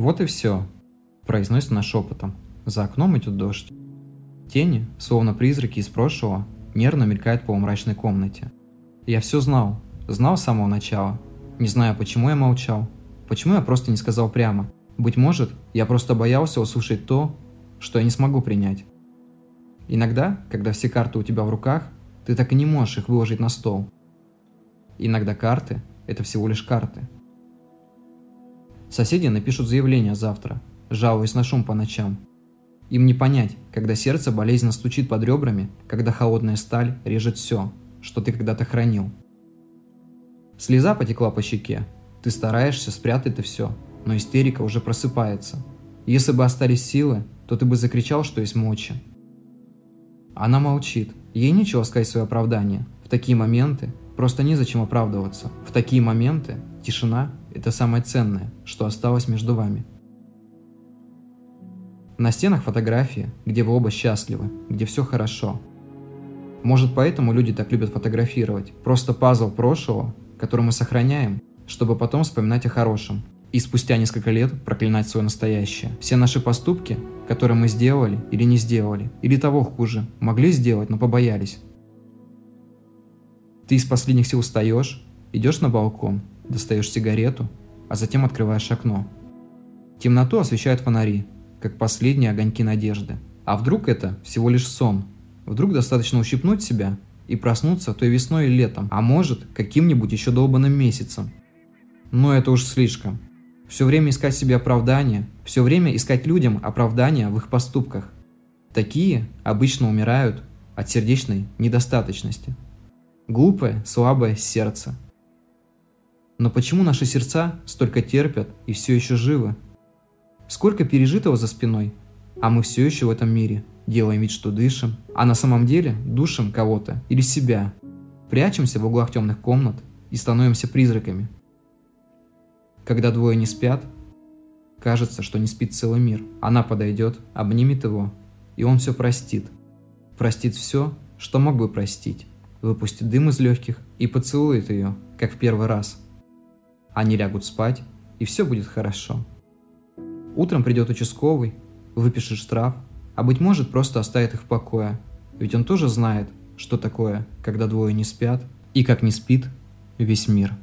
Вот и все, произносит она шепотом. За окном идет дождь. Тени, словно призраки из прошлого, нервно мелькают по мрачной комнате. Я все знал, знал с самого начала. Не знаю, почему я молчал, почему я просто не сказал прямо. Быть может, я просто боялся услышать то, что я не смогу принять. Иногда, когда все карты у тебя в руках, ты так и не можешь их выложить на стол. Иногда карты – это всего лишь карты. Соседи напишут заявление завтра, жалуясь на шум по ночам. Им не понять, когда сердце болезненно стучит под ребрами, когда холодная сталь режет все, что ты когда-то хранил. Слеза потекла по щеке. Ты стараешься спрятать это все, но истерика уже просыпается. Если бы остались силы, то ты бы закричал, что есть мочи. Она молчит. Ей нечего сказать свое оправдание. В такие моменты просто незачем оправдываться. В такие моменты тишина – это самое ценное, что осталось между вами. На стенах фотографии, где вы оба счастливы, где все хорошо. Может поэтому люди так любят фотографировать. Просто пазл прошлого, который мы сохраняем, чтобы потом вспоминать о хорошем. И спустя несколько лет проклинать свое настоящее. Все наши поступки, которые мы сделали или не сделали, или того хуже, могли сделать, но побоялись. Ты из последних сил устаешь, идешь на балкон, достаешь сигарету, а затем открываешь окно. Темноту освещают фонари, как последние огоньки надежды. А вдруг это всего лишь сон? Вдруг достаточно ущипнуть себя и проснуться той весной или летом, а может, каким-нибудь еще долбанным месяцем. Но это уж слишком. Все время искать себе оправдания, все время искать людям оправдания в их поступках. Такие обычно умирают от сердечной недостаточности. Глупое, слабое сердце. Но почему наши сердца столько терпят и все еще живы? Сколько пережитого за спиной, а мы все еще в этом мире. Делаем вид, что дышим, а на самом деле душим кого-то или себя. Прячемся в углах темных комнат и становимся призраками. Когда двое не спят, кажется, что не спит целый мир. Она подойдет, обнимет его, и он все простит. Простит все, что мог бы простить. Выпустит дым из легких и поцелует ее, как в первый раз. Они лягут спать, и все будет хорошо. Утром придет участковый, выпишет штраф, а быть может просто оставит их в покое. Ведь он тоже знает, что такое, когда двое не спят, и как не спит весь мир.